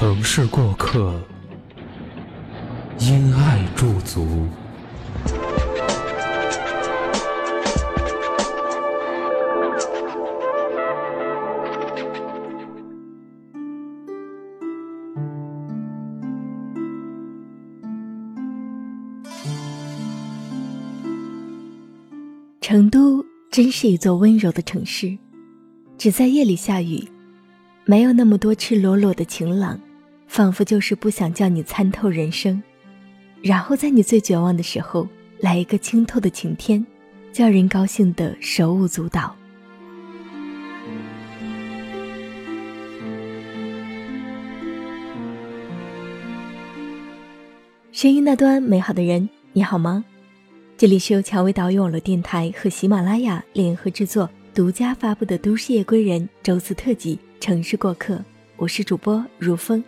城市过客，因爱驻足。成都真是一座温柔的城市，只在夜里下雨，没有那么多赤裸裸的晴朗，仿佛就是不想叫你参透人生。然后在你最绝望的时候，来一个清透的晴天，叫人高兴的手舞足蹈。声音那端美好的人，你好吗？这里是由蔷薇岛屿网络电台和喜马拉雅联合制作、独家发布的《都市夜归人》周四特辑《城市过客》，我是主播如风。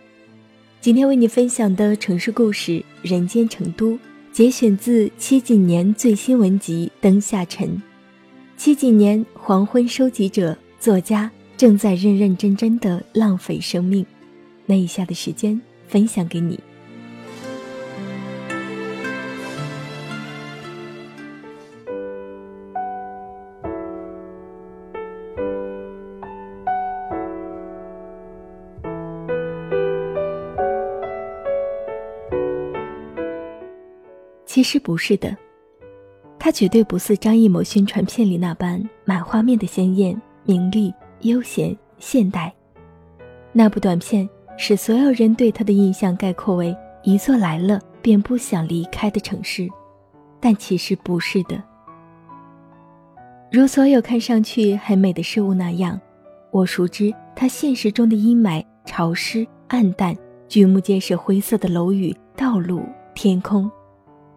今天为你分享的城市故事《人间成都》，节选自七几年最新文集《灯下沉》。七几年黄昏收集者作家正在认认真真的浪费生命，那以下的时间分享给你。其实不是的，它绝对不似张艺谋宣传片里那般满画面的鲜艳、明丽、悠闲、现代。那部短片使所有人对它的印象概括为一座来了便不想离开的城市，但其实不是的。如所有看上去很美的事物那样，我熟知它现实中的阴霾、潮湿、暗淡，举目皆是灰色的楼宇、道路、天空。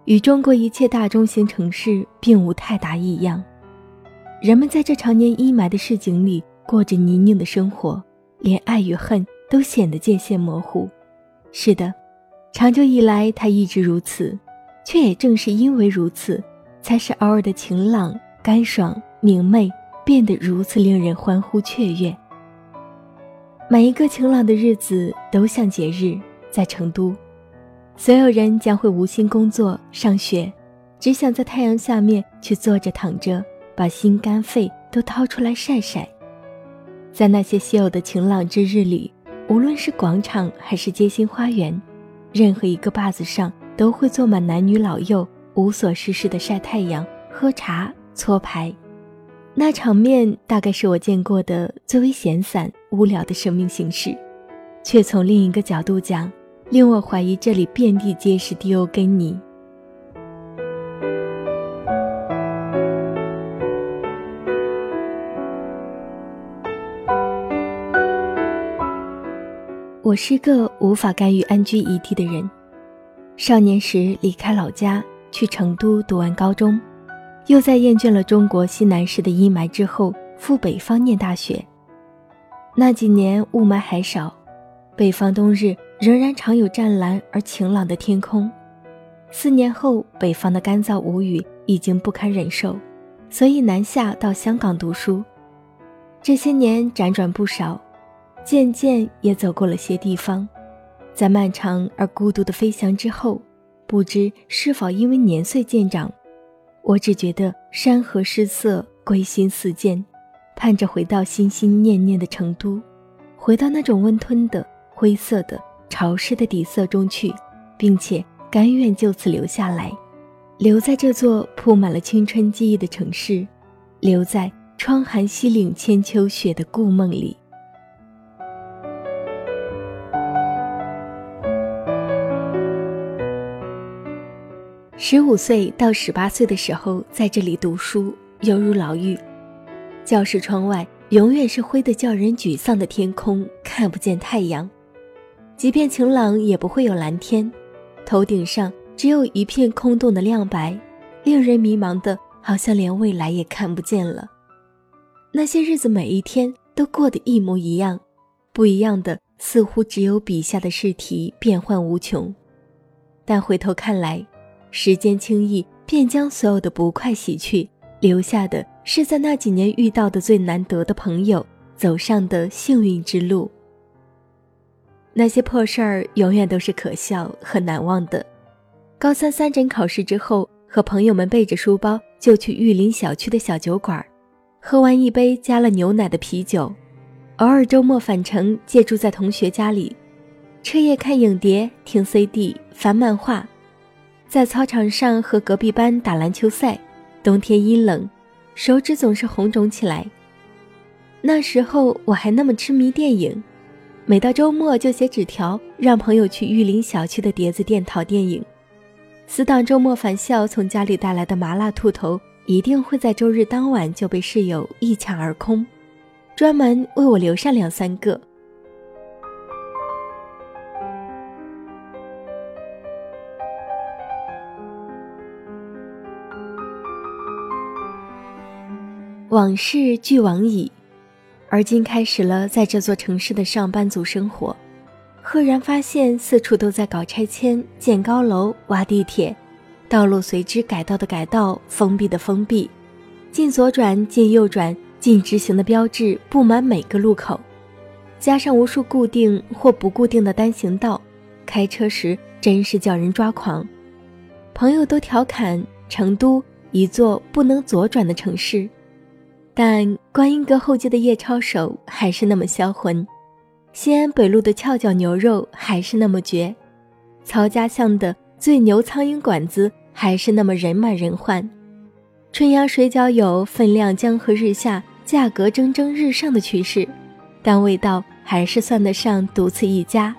与中国一切大中型城市并无太大异样，人们在这常年阴霾的市井里过着泥泞的生活，连爱与恨都显得界限模糊。是的，长久以来它一直如此，却也正是因为如此，才使偶尔的晴朗、干爽、明媚变得如此令人欢呼雀跃。每一个晴朗的日子都像节日，在成都。所有人将会无心工作、上学，只想在太阳下面去坐着、躺着，把心肝肺都掏出来晒晒。在那些稀有的晴朗之日里，无论是广场还是街心花园，任何一个坝子上都会坐满男女老幼，无所事事的晒太阳、喝茶、搓牌。那场面大概是我见过的最为闲散、无聊的生命形式，却从另一个角度讲。令我怀疑，这里遍地皆是迪欧根尼。我是个无法甘于安居一地的人。少年时离开老家，去成都读完高中，又在厌倦了中国西南市的阴霾之后，赴北方念大学。那几年雾霾还少，北方冬日。仍然常有湛蓝而晴朗的天空。四年后，北方的干燥无雨已经不堪忍受，所以南下到香港读书。这些年辗转不少，渐渐也走过了些地方。在漫长而孤独的飞翔之后，不知是否因为年岁渐长，我只觉得山河失色，归心似箭，盼着回到心心念念的成都，回到那种温吞的灰色的。潮湿的底色中去，并且甘愿就此留下来，留在这座铺满了青春记忆的城市，留在窗含西岭千秋雪的故梦里。十五岁到十八岁的时候，在这里读书，犹如牢狱。教室窗外永远是灰得叫人沮丧的天空，看不见太阳。即便晴朗，也不会有蓝天。头顶上只有一片空洞的亮白，令人迷茫的，好像连未来也看不见了。那些日子，每一天都过得一模一样，不一样的似乎只有笔下的试题变幻无穷。但回头看来，时间轻易便将所有的不快洗去，留下的是在那几年遇到的最难得的朋友，走上的幸运之路。那些破事儿永远都是可笑和难忘的。高三三诊考试之后，和朋友们背着书包就去玉林小区的小酒馆，喝完一杯加了牛奶的啤酒，偶尔周末返程借住在同学家里，彻夜看影碟、听 CD、翻漫画，在操场上和隔壁班打篮球赛。冬天阴冷，手指总是红肿起来。那时候我还那么痴迷电影。每到周末就写纸条，让朋友去玉林小区的碟子店淘电影。死党周末返校从家里带来的麻辣兔头，一定会在周日当晚就被室友一抢而空，专门为我留上两三个。往事俱往矣。而今开始了在这座城市的上班族生活，赫然发现四处都在搞拆迁、建高楼、挖地铁，道路随之改道的改道，封闭的封闭，进左转、进右转、进直行的标志布满每个路口，加上无数固定或不固定的单行道，开车时真是叫人抓狂。朋友都调侃成都一座不能左转的城市。但观音阁后街的夜抄手还是那么销魂，西安北路的翘脚牛肉还是那么绝，曹家巷的最牛苍蝇馆子还是那么人满人患，春阳水饺有分量江河日下、价格蒸蒸日上的趋势，但味道还是算得上独此一家。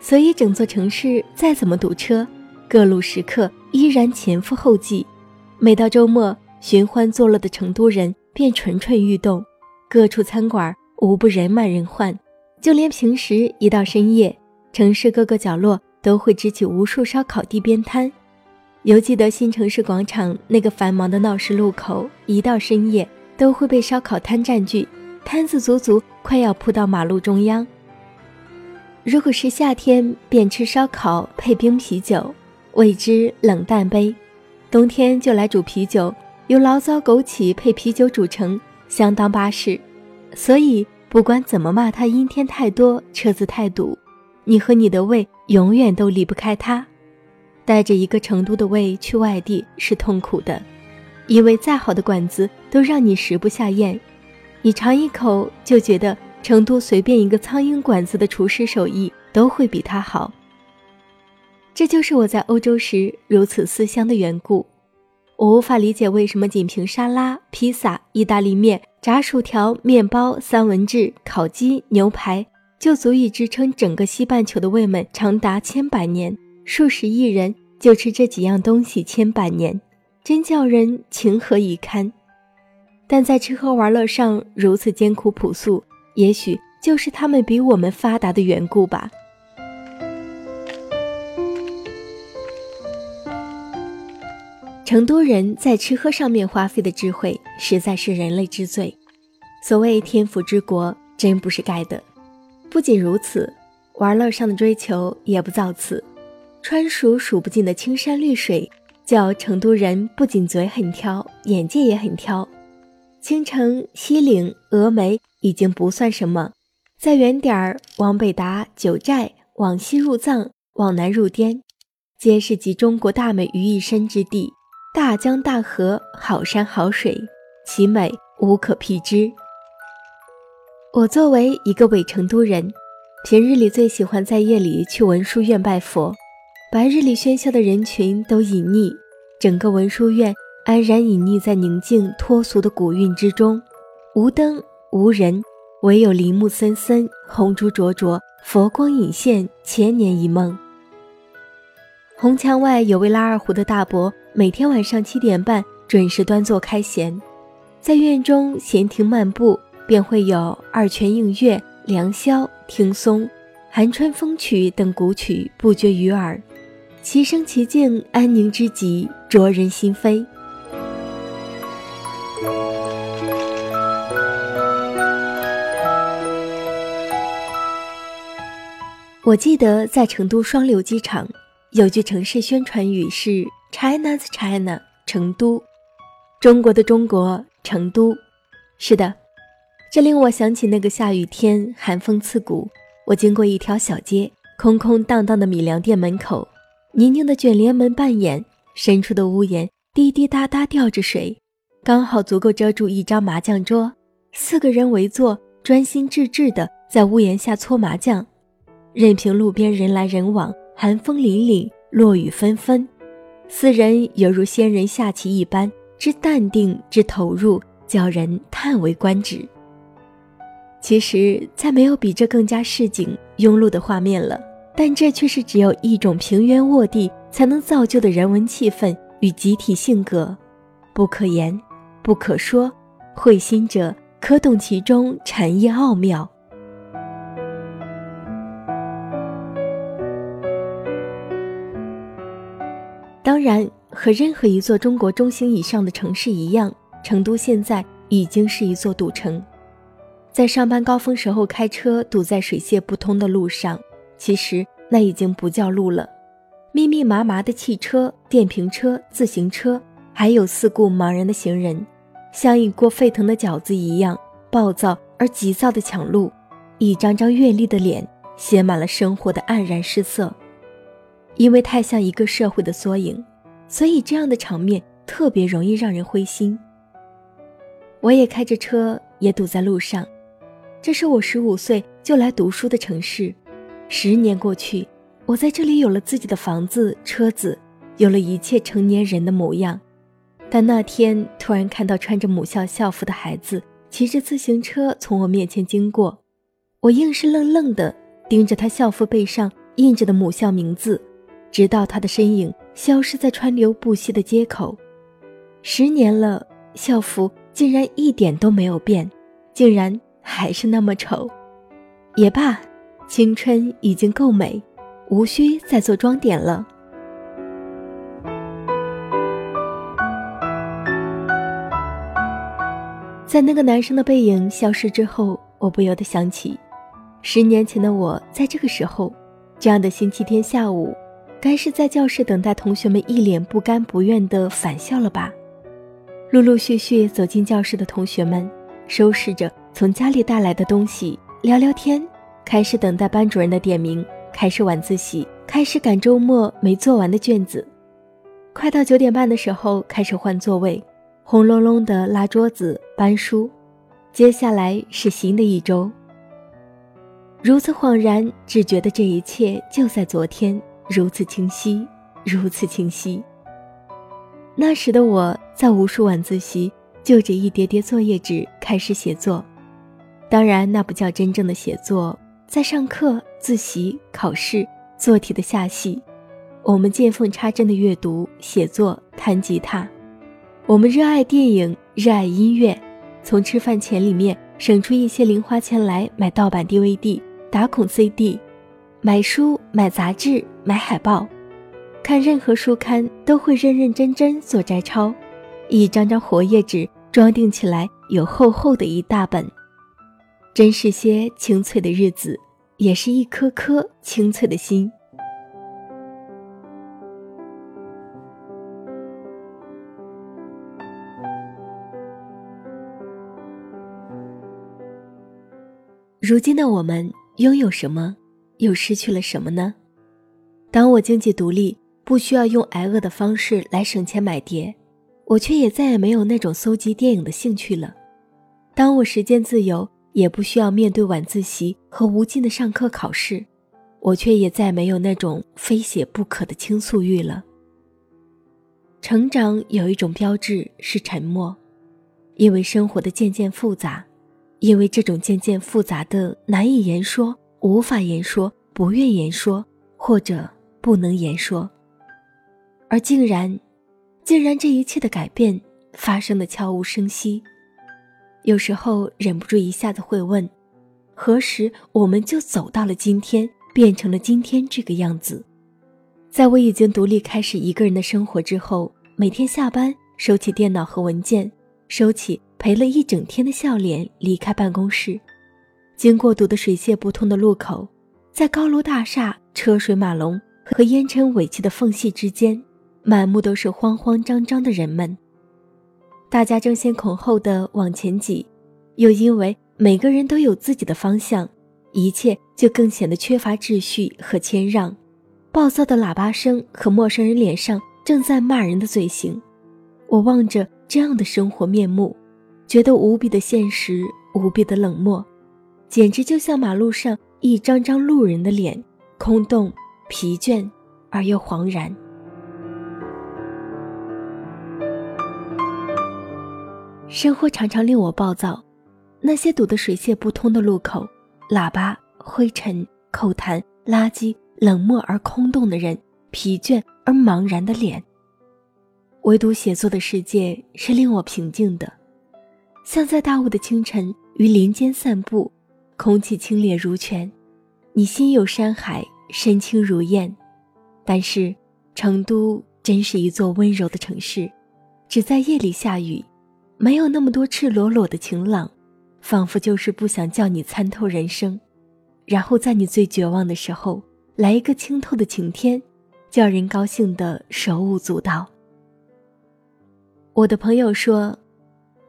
所以整座城市再怎么堵车，各路食客依然前赴后继。每到周末，寻欢作乐的成都人。便蠢蠢欲动，各处餐馆无不人满人患，就连平时一到深夜，城市各个角落都会支起无数烧烤地边摊。犹记得新城市广场那个繁忙的闹市路口，一到深夜都会被烧烤摊占据，摊子足足快要铺到马路中央。如果是夏天，便吃烧烤配冰啤酒，谓之冷淡杯；冬天就来煮啤酒。由醪糟枸杞配啤酒煮成，相当巴适。所以不管怎么骂它阴天太多，车子太堵，你和你的胃永远都离不开它。带着一个成都的胃去外地是痛苦的，因为再好的馆子都让你食不下咽。你尝一口就觉得成都随便一个苍蝇馆子的厨师手艺都会比它好。这就是我在欧洲时如此思乡的缘故。我无法理解为什么仅凭沙拉、披萨、意大利面、炸薯条、面包、三文治、烤鸡、牛排就足以支撑整个西半球的胃们长达千百年，数十亿人就吃这几样东西千百年，真叫人情何以堪。但在吃喝玩乐上如此艰苦朴素，也许就是他们比我们发达的缘故吧。成都人在吃喝上面花费的智慧，实在是人类之最。所谓天府之国，真不是盖的。不仅如此，玩乐上的追求也不造次。川蜀数不尽的青山绿水，叫成都人不仅嘴很挑，眼界也很挑。青城、西岭、峨眉已经不算什么，再远点儿，往北达九寨，往西入藏，往南入滇，皆是集中国大美于一身之地。大江大河，好山好水，其美无可匹之。我作为一个伪成都人，平日里最喜欢在夜里去文殊院拜佛。白日里喧嚣的人群都隐匿，整个文殊院安然隐匿在宁静脱俗的古韵之中，无灯无人，唯有林木森森，红烛灼灼，佛光隐现，千年一梦。红墙外有位拉二胡的大伯。每天晚上七点半准时端坐开弦，在院中闲庭漫步，便会有《二泉映月》《良宵》《听松》《寒春风曲》等古曲不绝于耳，其声其境，安宁之极，灼人心扉。我记得在成都双流机场有句城市宣传语是 “China's China”，成都，中国的中国，成都。是的，这令我想起那个下雨天，寒风刺骨。我经过一条小街，空空荡荡的米粮店门口，泥泞的卷帘门半掩，深处的屋檐滴滴答答掉着水，刚好足够遮住一张麻将桌，四个人围坐，专心致志地在屋檐下搓麻将。任凭路边人来人往，寒风凛凛，落雨纷纷，四人犹如仙人下棋一般，之淡定之投入，叫人叹为观止。其实再没有比这更加市井庸碌的画面了，但这却是只有一种平原卧地才能造就的人文气氛与集体性格，不可言，不可说，会心者可懂其中禅意奥妙。当然，和任何一座中国中型以上的城市一样，成都现在已经是一座堵城。在上班高峰时候开车堵在水泄不通的路上，其实那已经不叫路了。密密麻麻的汽车、电瓶车、自行车，还有四顾茫然的行人，像一锅沸腾的饺子一样暴躁而急躁地抢路，一张张阅历的脸写满了生活的黯然失色。因为太像一个社会的缩影，所以这样的场面特别容易让人灰心。我也开着车，也堵在路上。这是我十五岁就来读书的城市，十年过去，我在这里有了自己的房子、车子，有了一切成年人的模样。但那天突然看到穿着母校校服的孩子骑着自行车从我面前经过，我硬是愣愣的盯着他校服背上印着的母校名字。直到他的身影消失在川流不息的街口，十年了，校服竟然一点都没有变，竟然还是那么丑。也罢，青春已经够美，无需再做装点了。在那个男生的背影消失之后，我不由得想起，十年前的我，在这个时候，这样的星期天下午。该是在教室等待同学们一脸不甘不愿的返校了吧？陆陆续续走进教室的同学们，收拾着从家里带来的东西，聊聊天，开始等待班主任的点名，开始晚自习，开始赶周末没做完的卷子。快到九点半的时候，开始换座位，轰隆隆的拉桌子搬书。接下来是新的一周。如此恍然，只觉得这一切就在昨天。如此清晰，如此清晰。那时的我在无数晚自习，就着一叠叠作业纸开始写作。当然，那不叫真正的写作。在上课、自习、考试、做题的下戏，我们见缝插针的阅读、写作、弹吉他。我们热爱电影，热爱音乐，从吃饭钱里面省出一些零花钱来买盗版 DVD、打孔 CD。买书、买杂志、买海报，看任何书刊都会认认真真做摘抄，一张张活页纸装订起来有厚厚的一大本，真是些清脆的日子，也是一颗颗清脆的心。如今的我们拥有什么？又失去了什么呢？当我经济独立，不需要用挨饿的方式来省钱买碟，我却也再也没有那种搜集电影的兴趣了。当我时间自由，也不需要面对晚自习和无尽的上课考试，我却也再没有那种非写不可的倾诉欲了。成长有一种标志是沉默，因为生活的渐渐复杂，因为这种渐渐复杂的难以言说。无法言说，不愿言说，或者不能言说，而竟然，竟然这一切的改变发生的悄无声息。有时候忍不住一下子会问：何时我们就走到了今天，变成了今天这个样子？在我已经独立开始一个人的生活之后，每天下班收起电脑和文件，收起陪了一整天的笑脸，离开办公室，经过堵得水泄不通的路口，在高楼大厦、车水马龙和烟尘尾气的缝隙之间，满目都是慌慌张张的人们。大家争先恐后的往前挤，又因为每个人都有自己的方向，一切就更显得缺乏秩序和谦让。暴躁的喇叭声和陌生人脸上正在骂人的嘴型，我望着这样的生活面目，觉得无比的现实，无比的冷漠，简直就像马路上一张张路人的脸，空洞、疲倦而又惶然。生活常常令我暴躁，那些堵得水泄不通的路口，喇叭、灰尘、口痰、垃圾。冷漠而空洞的人，疲倦而茫然的脸。唯独写作的世界是令我平静的，像在大雾的清晨于林间散步，空气清冽如泉，你心有山海，身轻如燕。但是，成都真是一座温柔的城市，只在夜里下雨，没有那么多赤裸裸的晴朗，仿佛就是不想叫你参透人生，然后在你最绝望的时候。来一个清透的晴天，叫人高兴的手舞足蹈。我的朋友说，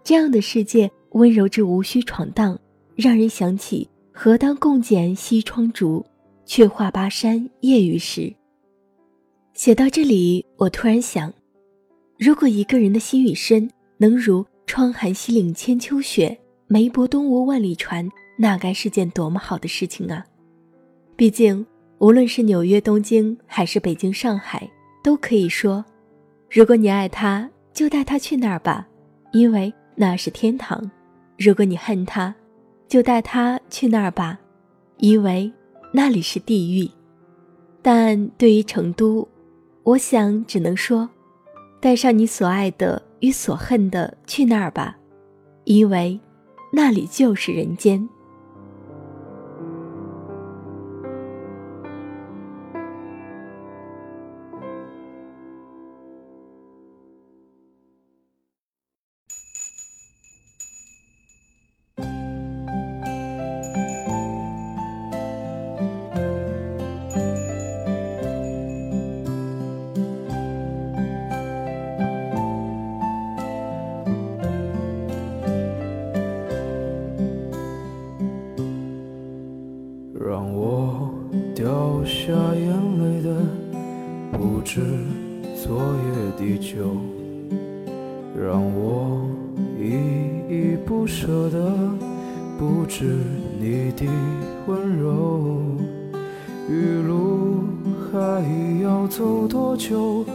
这样的世界温柔至无需闯荡，让人想起“何当共剪西窗烛，却话巴山夜雨时”。写到这里，我突然想，如果一个人的心与身能如“窗含西岭千秋雪，梅泊东吴万里船”，那该是件多么好的事情啊！毕竟。无论是纽约、东京，还是北京、上海，都可以说：如果你爱他，就带他去那儿吧，因为那是天堂；如果你恨他，就带他去那儿吧，以为那里是地狱。但对于成都，我想只能说：带上你所爱的与所恨的去那儿吧，因为那里就是人间。舍的不止你的温柔。余路还要走多久？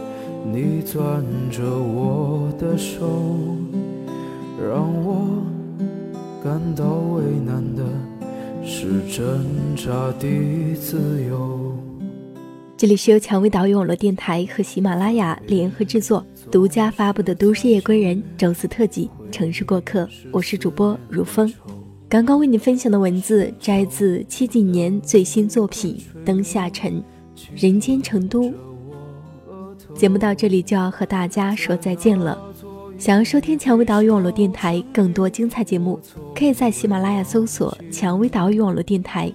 你攥着我的手，让我感到为难的是挣扎的自由。这里是由蔷薇岛屿网络电台和喜马拉雅联合制作、独家发布的《都市夜归人》周四特辑《城市过客》，我是主播如风。刚刚为你分享的文字摘自七几年最新作品《灯下沉，人间成都》。节目到这里就要和大家说再见了。想要收听蔷薇岛屿网络电台更多精彩节目，可以在喜马拉雅搜索“蔷薇岛屿网络电台”。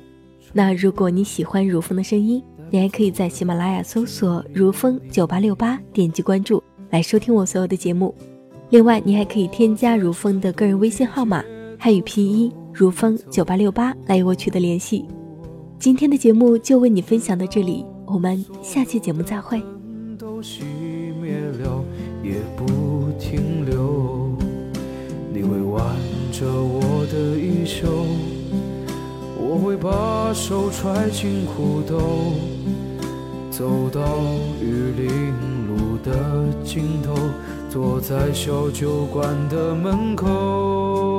那如果你喜欢如风的声音，你还可以在喜马拉雅搜索“如风九八六八”，点击关注来收听我所有的节目。另外，你还可以添加如风的个人微信号码汉语拼音“如风九八六八”来与我取得联系。今天的节目就为你分享到这里，我们下期节目再会。都熄灭了，也不停留。你会挽着我的衣袖，我会把手揣进裤兜。走到玉林路的尽头，坐在小酒馆的门口。